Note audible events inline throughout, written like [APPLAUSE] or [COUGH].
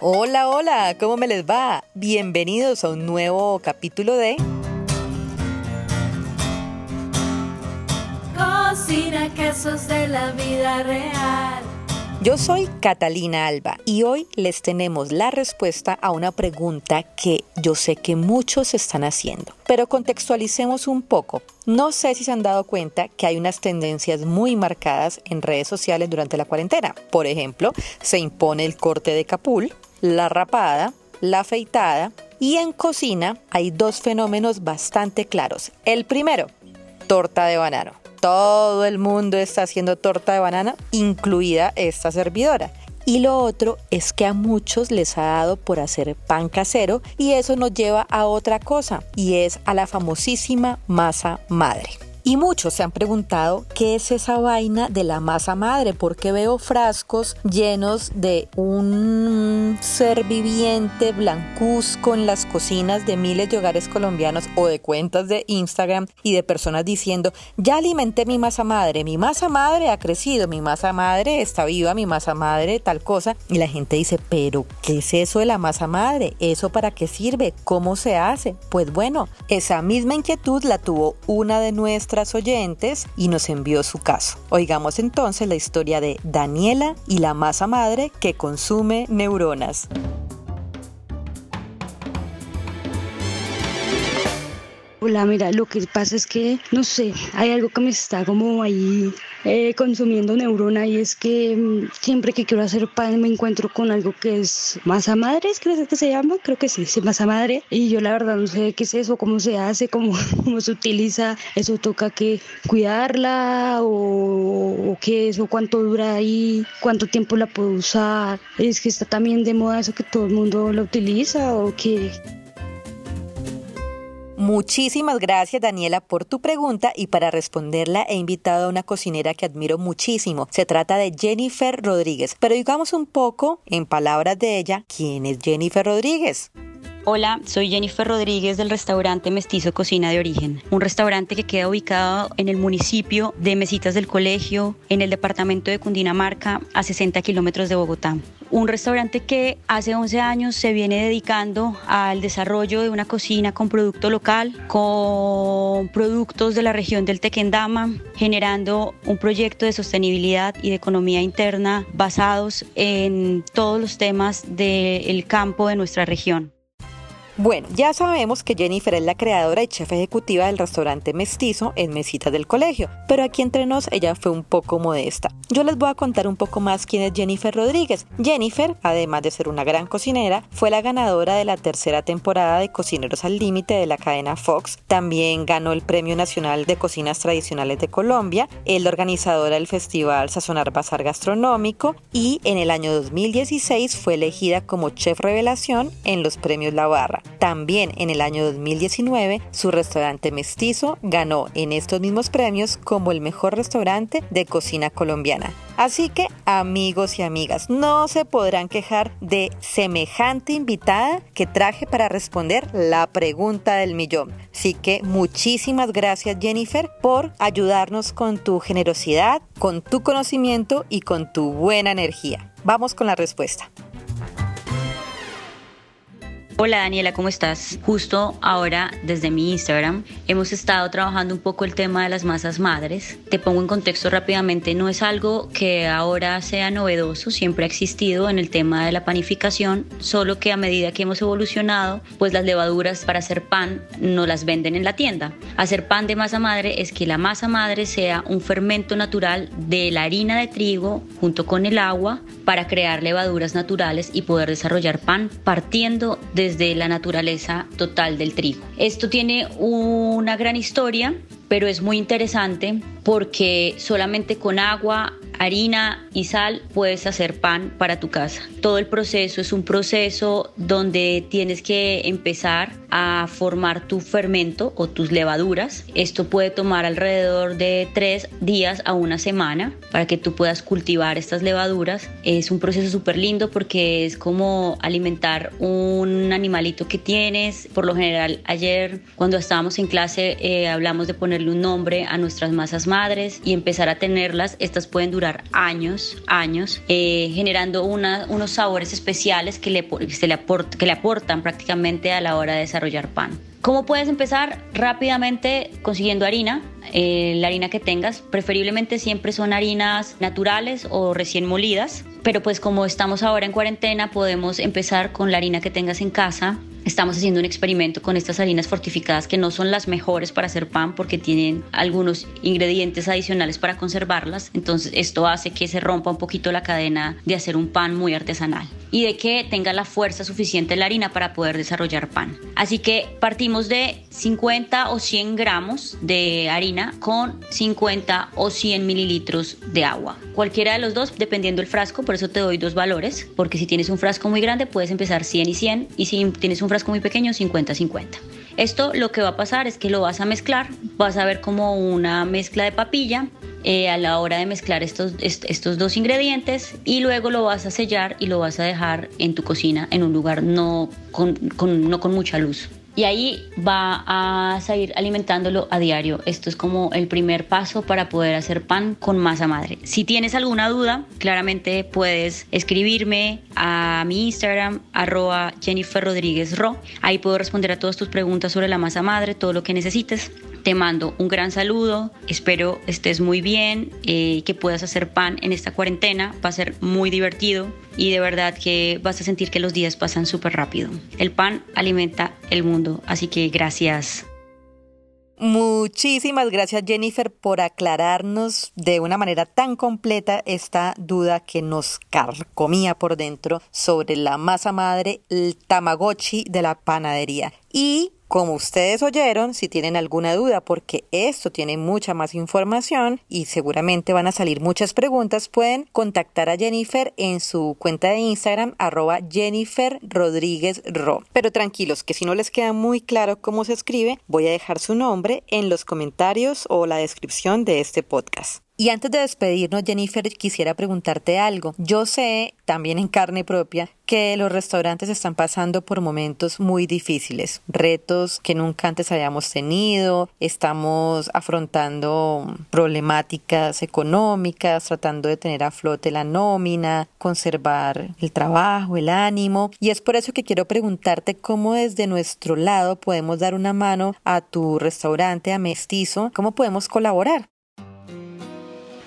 Hola, hola, ¿cómo me les va? Bienvenidos a un nuevo capítulo de Cocina quesos de la vida real. Yo soy Catalina Alba y hoy les tenemos la respuesta a una pregunta que yo sé que muchos están haciendo. Pero contextualicemos un poco. No sé si se han dado cuenta que hay unas tendencias muy marcadas en redes sociales durante la cuarentena. Por ejemplo, se impone el corte de capul, la rapada, la afeitada y en cocina hay dos fenómenos bastante claros. El primero, torta de banano todo el mundo está haciendo torta de banana, incluida esta servidora. Y lo otro es que a muchos les ha dado por hacer pan casero y eso nos lleva a otra cosa y es a la famosísima masa madre. Y muchos se han preguntado qué es esa vaina de la masa madre, porque veo frascos llenos de un ser viviente blancuzco en las cocinas de miles de hogares colombianos o de cuentas de Instagram y de personas diciendo, ya alimenté mi masa madre, mi masa madre ha crecido, mi masa madre está viva, mi masa madre tal cosa. Y la gente dice, pero ¿qué es eso de la masa madre? ¿Eso para qué sirve? ¿Cómo se hace? Pues bueno, esa misma inquietud la tuvo una de nuestras oyentes y nos envió su caso. Oigamos entonces la historia de Daniela y la masa madre que consume neuronas. Hola, mira, lo que pasa es que, no sé, hay algo que me está como ahí eh, consumiendo neurona y es que mm, siempre que quiero hacer pan me encuentro con algo que es masa madre, ¿crees que se llama? Creo que sí, sí, masa madre. Y yo la verdad no sé qué es eso, cómo se hace, cómo, [LAUGHS] cómo se utiliza. Eso toca que cuidarla o, o qué es, o cuánto dura ahí, cuánto tiempo la puedo usar. Es que está también de moda eso que todo el mundo la utiliza o qué. Muchísimas gracias Daniela por tu pregunta y para responderla he invitado a una cocinera que admiro muchísimo. Se trata de Jennifer Rodríguez. Pero digamos un poco, en palabras de ella, ¿quién es Jennifer Rodríguez? Hola, soy Jennifer Rodríguez del restaurante Mestizo Cocina de Origen, un restaurante que queda ubicado en el municipio de Mesitas del Colegio, en el departamento de Cundinamarca, a 60 kilómetros de Bogotá. Un restaurante que hace 11 años se viene dedicando al desarrollo de una cocina con producto local, con productos de la región del Tequendama, generando un proyecto de sostenibilidad y de economía interna basados en todos los temas del campo de nuestra región. Bueno, ya sabemos que Jennifer es la creadora y chef ejecutiva del restaurante Mestizo en Mesitas del Colegio, pero aquí entre nos ella fue un poco modesta. Yo les voy a contar un poco más quién es Jennifer Rodríguez. Jennifer, además de ser una gran cocinera, fue la ganadora de la tercera temporada de Cocineros al Límite de la cadena Fox. También ganó el Premio Nacional de Cocinas Tradicionales de Colombia, es la organizadora del Festival Sazonar Bazar Gastronómico y en el año 2016 fue elegida como chef revelación en los premios La Barra. También en el año 2019, su restaurante mestizo ganó en estos mismos premios como el mejor restaurante de cocina colombiana. Así que amigos y amigas, no se podrán quejar de semejante invitada que traje para responder la pregunta del millón. Así que muchísimas gracias Jennifer por ayudarnos con tu generosidad, con tu conocimiento y con tu buena energía. Vamos con la respuesta. Hola Daniela, ¿cómo estás? Justo ahora desde mi Instagram hemos estado trabajando un poco el tema de las masas madres. Te pongo en contexto rápidamente, no es algo que ahora sea novedoso, siempre ha existido en el tema de la panificación, solo que a medida que hemos evolucionado, pues las levaduras para hacer pan no las venden en la tienda. Hacer pan de masa madre es que la masa madre sea un fermento natural de la harina de trigo junto con el agua para crear levaduras naturales y poder desarrollar pan partiendo de desde la naturaleza total del trigo. Esto tiene una gran historia, pero es muy interesante porque solamente con agua, harina y sal puedes hacer pan para tu casa. Todo el proceso es un proceso donde tienes que empezar a formar tu fermento o tus levaduras. Esto puede tomar alrededor de tres días a una semana para que tú puedas cultivar estas levaduras. Es un proceso súper lindo porque es como alimentar un animalito que tienes. Por lo general, ayer cuando estábamos en clase eh, hablamos de ponerle un nombre a nuestras masas madres y empezar a tenerlas. Estas pueden durar años, años, eh, generando unos sabores especiales que le que le aportan prácticamente a la hora de desarrollar pan. ¿Cómo puedes empezar? Rápidamente consiguiendo harina, eh, la harina que tengas, preferiblemente siempre son harinas naturales o recién molidas, pero pues como estamos ahora en cuarentena podemos empezar con la harina que tengas en casa, Estamos haciendo un experimento con estas harinas fortificadas que no son las mejores para hacer pan porque tienen algunos ingredientes adicionales para conservarlas. Entonces esto hace que se rompa un poquito la cadena de hacer un pan muy artesanal y de que tenga la fuerza suficiente la harina para poder desarrollar pan. Así que partimos de 50 o 100 gramos de harina con 50 o 100 mililitros de agua. Cualquiera de los dos, dependiendo del frasco, por eso te doy dos valores, porque si tienes un frasco muy grande puedes empezar 100 y 100 y si tienes un frasco muy pequeño, 50-50. Esto lo que va a pasar es que lo vas a mezclar, vas a ver como una mezcla de papilla eh, a la hora de mezclar estos, estos dos ingredientes y luego lo vas a sellar y lo vas a dejar en tu cocina en un lugar no no con mucha luz y ahí va a seguir alimentándolo a diario. Esto es como el primer paso para poder hacer pan con masa madre. Si tienes alguna duda, claramente puedes escribirme a mi Instagram, arroba Jennifer Rodríguez Ro. Ahí puedo responder a todas tus preguntas sobre la masa madre, todo lo que necesites. Te mando un gran saludo, espero estés muy bien, eh, que puedas hacer pan en esta cuarentena, va a ser muy divertido y de verdad que vas a sentir que los días pasan súper rápido. El pan alimenta el mundo, así que gracias. Muchísimas gracias Jennifer por aclararnos de una manera tan completa esta duda que nos carcomía por dentro sobre la masa madre, el tamagotchi de la panadería. Y como ustedes oyeron, si tienen alguna duda, porque esto tiene mucha más información y seguramente van a salir muchas preguntas, pueden contactar a Jennifer en su cuenta de Instagram, arroba Ro. Pero tranquilos, que si no les queda muy claro cómo se escribe, voy a dejar su nombre en los comentarios o la descripción de este podcast. Y antes de despedirnos, Jennifer, quisiera preguntarte algo. Yo sé, también en carne propia, que los restaurantes están pasando por momentos muy difíciles, retos que nunca antes habíamos tenido, estamos afrontando problemáticas económicas, tratando de tener a flote la nómina, conservar el trabajo, el ánimo. Y es por eso que quiero preguntarte cómo desde nuestro lado podemos dar una mano a tu restaurante, a Mestizo, cómo podemos colaborar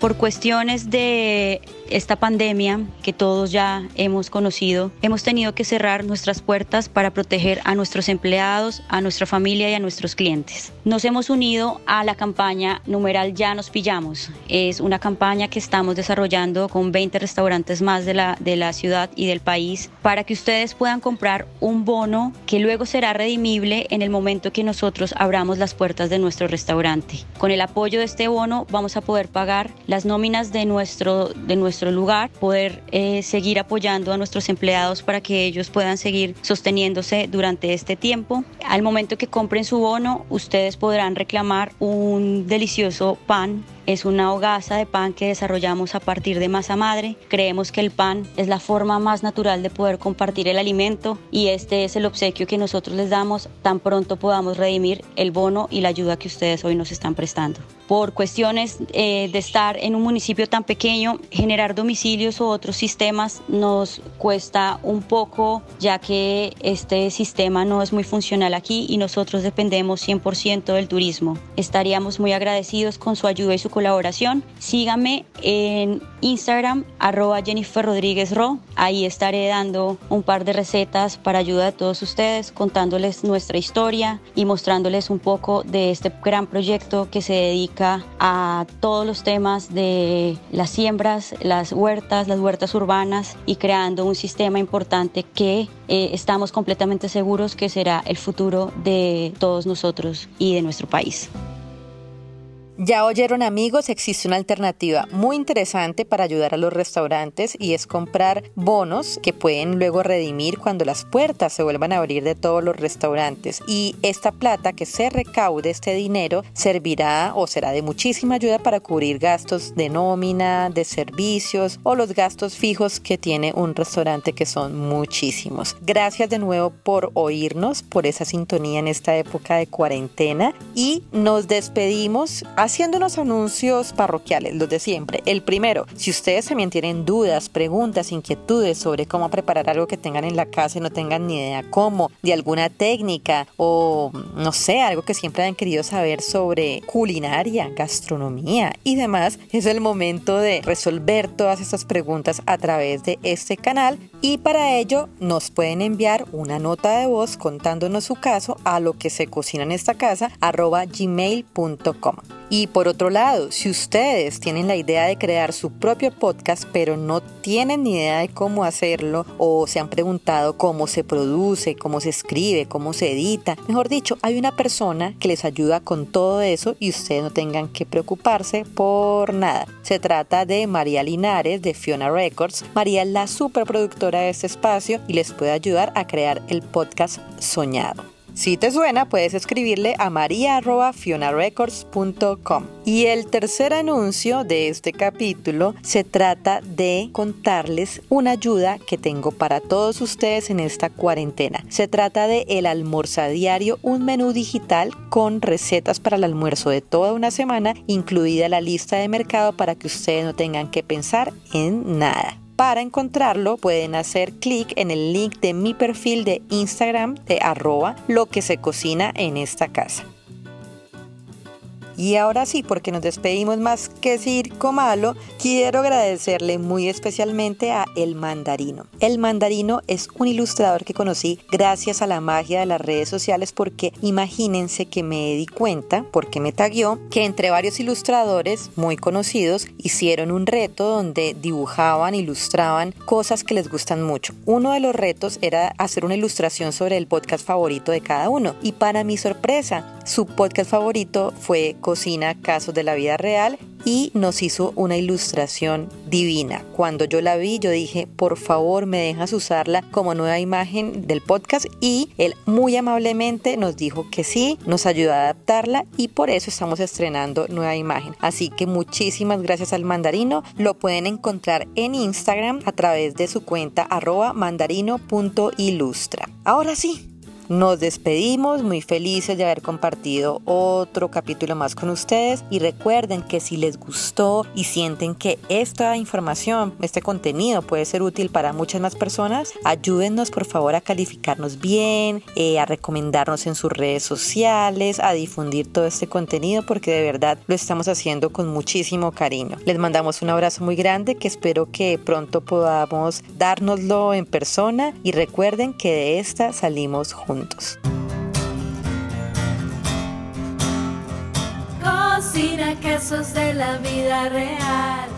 por cuestiones de esta pandemia que todos ya hemos conocido, hemos tenido que cerrar nuestras puertas para proteger a nuestros empleados, a nuestra familia y a nuestros clientes. Nos hemos unido a la campaña numeral Ya nos pillamos. Es una campaña que estamos desarrollando con 20 restaurantes más de la, de la ciudad y del país para que ustedes puedan comprar un bono que luego será redimible en el momento que nosotros abramos las puertas de nuestro restaurante. Con el apoyo de este bono vamos a poder pagar las nóminas de nuestro, de nuestro lugar, poder eh, seguir apoyando a nuestros empleados para que ellos puedan seguir sosteniéndose durante este tiempo. Al momento que compren su bono, ustedes podrán reclamar un delicioso pan es una hogaza de pan que desarrollamos a partir de masa madre. Creemos que el pan es la forma más natural de poder compartir el alimento y este es el obsequio que nosotros les damos tan pronto podamos redimir el bono y la ayuda que ustedes hoy nos están prestando. Por cuestiones eh, de estar en un municipio tan pequeño, generar domicilios u otros sistemas nos cuesta un poco ya que este sistema no es muy funcional aquí y nosotros dependemos 100% del turismo. Estaríamos muy agradecidos con su ayuda y su colaboración. Sígame en Instagram, arroba Jennifer Rodríguez Ro. Ahí estaré dando un par de recetas para ayuda de todos ustedes, contándoles nuestra historia y mostrándoles un poco de este gran proyecto que se dedica a todos los temas de las siembras, las huertas, las huertas urbanas y creando un sistema importante que eh, estamos completamente seguros que será el futuro de todos nosotros y de nuestro país. Ya oyeron amigos, existe una alternativa muy interesante para ayudar a los restaurantes y es comprar bonos que pueden luego redimir cuando las puertas se vuelvan a abrir de todos los restaurantes. Y esta plata que se recaude, este dinero, servirá o será de muchísima ayuda para cubrir gastos de nómina, de servicios o los gastos fijos que tiene un restaurante que son muchísimos. Gracias de nuevo por oírnos, por esa sintonía en esta época de cuarentena y nos despedimos. Haciendo unos anuncios parroquiales, los de siempre. El primero, si ustedes también tienen dudas, preguntas, inquietudes sobre cómo preparar algo que tengan en la casa y no tengan ni idea cómo, de alguna técnica o no sé, algo que siempre han querido saber sobre culinaria, gastronomía y demás, es el momento de resolver todas estas preguntas a través de este canal y para ello nos pueden enviar una nota de voz contándonos su caso a lo que se cocina en esta casa gmail.com. Y por otro lado, si ustedes tienen la idea de crear su propio podcast pero no tienen ni idea de cómo hacerlo o se han preguntado cómo se produce, cómo se escribe, cómo se edita, mejor dicho, hay una persona que les ayuda con todo eso y ustedes no tengan que preocuparse por nada. Se trata de María Linares de Fiona Records. María es la superproductora de este espacio y les puede ayudar a crear el podcast soñado. Si te suena, puedes escribirle a maria.fionarecords.com. Y el tercer anuncio de este capítulo se trata de contarles una ayuda que tengo para todos ustedes en esta cuarentena. Se trata de El Almuerzo Diario, un menú digital con recetas para el almuerzo de toda una semana, incluida la lista de mercado para que ustedes no tengan que pensar en nada. Para encontrarlo pueden hacer clic en el link de mi perfil de Instagram de arroba lo que se cocina en esta casa. Y ahora sí, porque nos despedimos más que circo malo, quiero agradecerle muy especialmente a El Mandarino. El Mandarino es un ilustrador que conocí gracias a la magia de las redes sociales porque imagínense que me di cuenta, porque me taguió, que entre varios ilustradores muy conocidos hicieron un reto donde dibujaban, ilustraban cosas que les gustan mucho. Uno de los retos era hacer una ilustración sobre el podcast favorito de cada uno. Y para mi sorpresa, su podcast favorito fue Cocina Casos de la Vida Real y nos hizo una ilustración divina. Cuando yo la vi, yo dije, por favor, me dejas usarla como nueva imagen del podcast y él muy amablemente nos dijo que sí, nos ayudó a adaptarla y por eso estamos estrenando nueva imagen. Así que muchísimas gracias al mandarino. Lo pueden encontrar en Instagram a través de su cuenta arroba mandarino.ilustra. Ahora sí, nos despedimos muy felices de haber compartido otro capítulo más con ustedes y recuerden que si les gustó y sienten que esta información, este contenido puede ser útil para muchas más personas, ayúdennos por favor a calificarnos bien, eh, a recomendarnos en sus redes sociales, a difundir todo este contenido porque de verdad lo estamos haciendo con muchísimo cariño. Les mandamos un abrazo muy grande que espero que pronto podamos dárnoslo en persona y recuerden que de esta salimos juntos. Cocina quesos de la vida real.